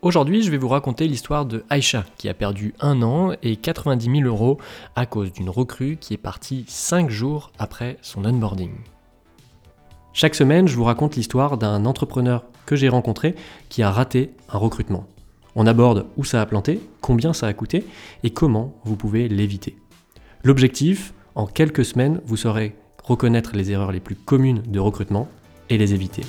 Aujourd'hui, je vais vous raconter l'histoire de Aïcha, qui a perdu un an et 90 000 euros à cause d'une recrue qui est partie 5 jours après son onboarding. Chaque semaine, je vous raconte l'histoire d'un entrepreneur que j'ai rencontré qui a raté un recrutement. On aborde où ça a planté, combien ça a coûté et comment vous pouvez l'éviter. L'objectif, en quelques semaines, vous saurez reconnaître les erreurs les plus communes de recrutement et les éviter.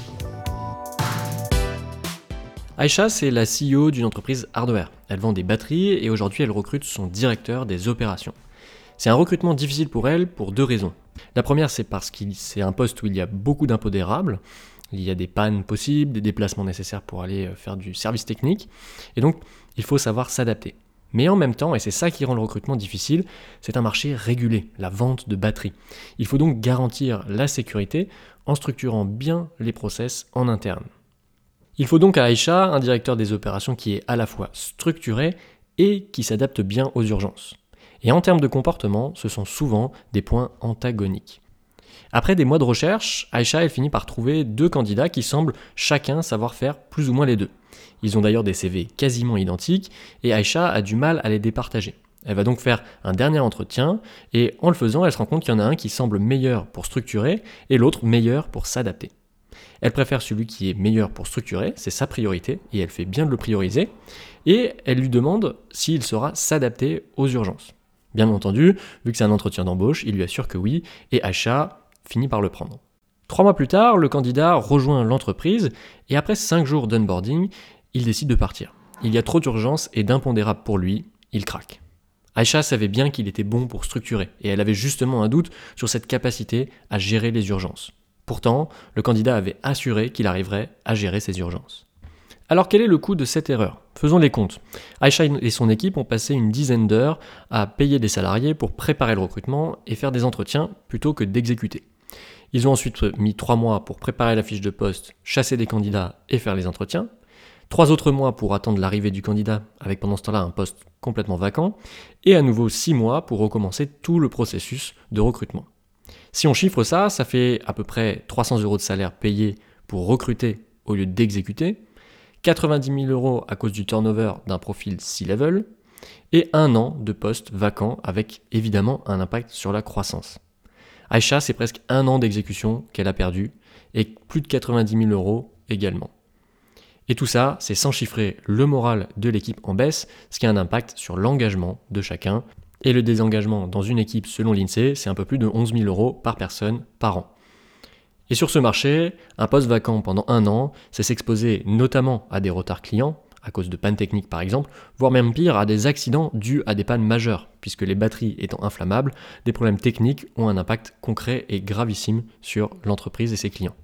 Aïcha, c'est la CEO d'une entreprise hardware. Elle vend des batteries et aujourd'hui elle recrute son directeur des opérations. C'est un recrutement difficile pour elle pour deux raisons. La première, c'est parce que c'est un poste où il y a beaucoup d'impodérables. Il y a des pannes possibles, des déplacements nécessaires pour aller euh, faire du service technique. Et donc, il faut savoir s'adapter. Mais en même temps, et c'est ça qui rend le recrutement difficile, c'est un marché régulé, la vente de batteries. Il faut donc garantir la sécurité en structurant bien les process en interne. Il faut donc à Aïcha un directeur des opérations qui est à la fois structuré et qui s'adapte bien aux urgences. Et en termes de comportement, ce sont souvent des points antagoniques. Après des mois de recherche, Aïcha finit par trouver deux candidats qui semblent chacun savoir faire plus ou moins les deux. Ils ont d'ailleurs des CV quasiment identiques et Aïcha a du mal à les départager. Elle va donc faire un dernier entretien et en le faisant, elle se rend compte qu'il y en a un qui semble meilleur pour structurer et l'autre meilleur pour s'adapter. Elle préfère celui qui est meilleur pour structurer, c'est sa priorité, et elle fait bien de le prioriser, et elle lui demande s'il saura s'adapter aux urgences. Bien entendu, vu que c'est un entretien d'embauche, il lui assure que oui, et Acha finit par le prendre. Trois mois plus tard, le candidat rejoint l'entreprise, et après cinq jours d'onboarding, il décide de partir. Il y a trop d'urgence et d'impondérable pour lui, il craque. Aïcha savait bien qu'il était bon pour structurer, et elle avait justement un doute sur cette capacité à gérer les urgences. Pourtant, le candidat avait assuré qu'il arriverait à gérer ses urgences. Alors quel est le coût de cette erreur? Faisons les comptes. Aisha et son équipe ont passé une dizaine d'heures à payer des salariés pour préparer le recrutement et faire des entretiens plutôt que d'exécuter. Ils ont ensuite mis trois mois pour préparer la fiche de poste, chasser des candidats et faire les entretiens. Trois autres mois pour attendre l'arrivée du candidat, avec pendant ce temps-là un poste complètement vacant. Et à nouveau six mois pour recommencer tout le processus de recrutement. Si on chiffre ça, ça fait à peu près 300 euros de salaire payé pour recruter au lieu d'exécuter, 90 000 euros à cause du turnover d'un profil C-level, et un an de poste vacant avec évidemment un impact sur la croissance. Aïcha, c'est presque un an d'exécution qu'elle a perdu, et plus de 90 000 euros également. Et tout ça, c'est sans chiffrer le moral de l'équipe en baisse, ce qui a un impact sur l'engagement de chacun, et le désengagement dans une équipe, selon l'INSEE, c'est un peu plus de 11 000 euros par personne par an. Et sur ce marché, un poste vacant pendant un an, c'est s'exposer notamment à des retards clients, à cause de pannes techniques par exemple, voire même pire, à des accidents dus à des pannes majeures, puisque les batteries étant inflammables, des problèmes techniques ont un impact concret et gravissime sur l'entreprise et ses clients.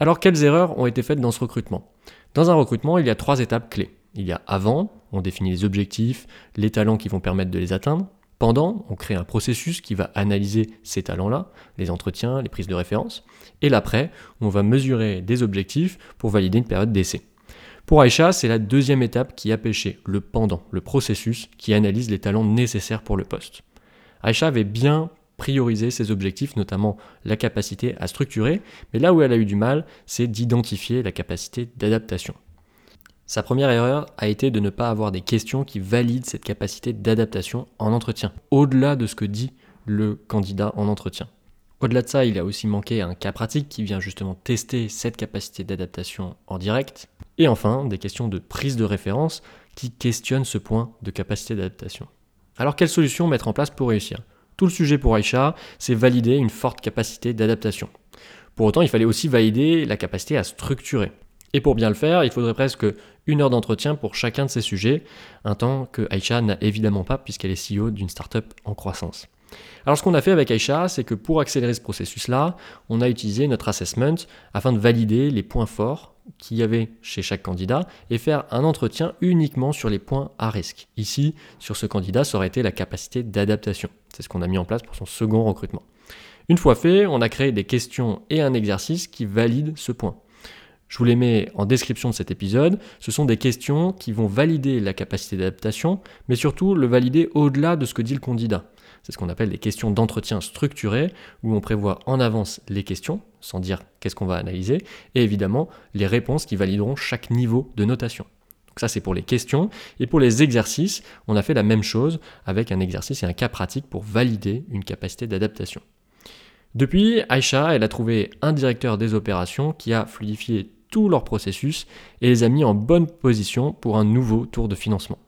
Alors quelles erreurs ont été faites dans ce recrutement? Dans un recrutement, il y a trois étapes clés. Il y a avant, on définit les objectifs, les talents qui vont permettre de les atteindre. Pendant, on crée un processus qui va analyser ces talents-là, les entretiens, les prises de référence. Et l'après, on va mesurer des objectifs pour valider une période d'essai. Pour Aïcha, c'est la deuxième étape qui a pêché, le pendant, le processus qui analyse les talents nécessaires pour le poste. Aïcha avait bien priorisé ses objectifs, notamment la capacité à structurer, mais là où elle a eu du mal, c'est d'identifier la capacité d'adaptation. Sa première erreur a été de ne pas avoir des questions qui valident cette capacité d'adaptation en entretien, au-delà de ce que dit le candidat en entretien. Au-delà de ça, il a aussi manqué un cas pratique qui vient justement tester cette capacité d'adaptation en direct. Et enfin, des questions de prise de référence qui questionnent ce point de capacité d'adaptation. Alors quelle solution mettre en place pour réussir? Tout le sujet pour Aïcha, c'est valider une forte capacité d'adaptation. Pour autant, il fallait aussi valider la capacité à structurer. Et pour bien le faire, il faudrait presque une heure d'entretien pour chacun de ces sujets, un temps que Aisha n'a évidemment pas puisqu'elle est CEO d'une startup en croissance. Alors ce qu'on a fait avec Aisha, c'est que pour accélérer ce processus-là, on a utilisé notre assessment afin de valider les points forts qu'il y avait chez chaque candidat et faire un entretien uniquement sur les points à risque. Ici, sur ce candidat, ça aurait été la capacité d'adaptation. C'est ce qu'on a mis en place pour son second recrutement. Une fois fait, on a créé des questions et un exercice qui valident ce point. Je vous les mets en description de cet épisode. Ce sont des questions qui vont valider la capacité d'adaptation, mais surtout le valider au-delà de ce que dit le candidat. C'est ce qu'on appelle les questions d'entretien structuré, où on prévoit en avance les questions, sans dire qu'est-ce qu'on va analyser, et évidemment les réponses qui valideront chaque niveau de notation. ça c'est pour les questions. Et pour les exercices, on a fait la même chose avec un exercice et un cas pratique pour valider une capacité d'adaptation. Depuis, Aisha, elle a trouvé un directeur des opérations qui a fluidifié leur processus et les a mis en bonne position pour un nouveau tour de financement.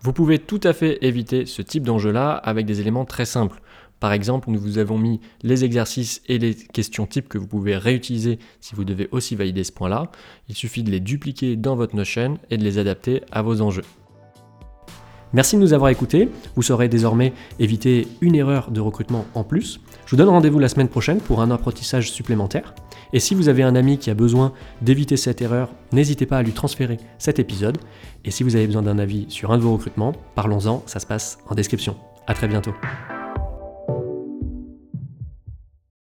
Vous pouvez tout à fait éviter ce type d'enjeu-là avec des éléments très simples. Par exemple, nous vous avons mis les exercices et les questions types que vous pouvez réutiliser si vous devez aussi valider ce point-là. Il suffit de les dupliquer dans votre Notion et de les adapter à vos enjeux. Merci de nous avoir écoutés. Vous saurez désormais éviter une erreur de recrutement en plus. Je vous donne rendez-vous la semaine prochaine pour un apprentissage supplémentaire. Et si vous avez un ami qui a besoin d'éviter cette erreur, n'hésitez pas à lui transférer cet épisode. Et si vous avez besoin d'un avis sur un de vos recrutements, parlons-en, ça se passe en description. A très bientôt.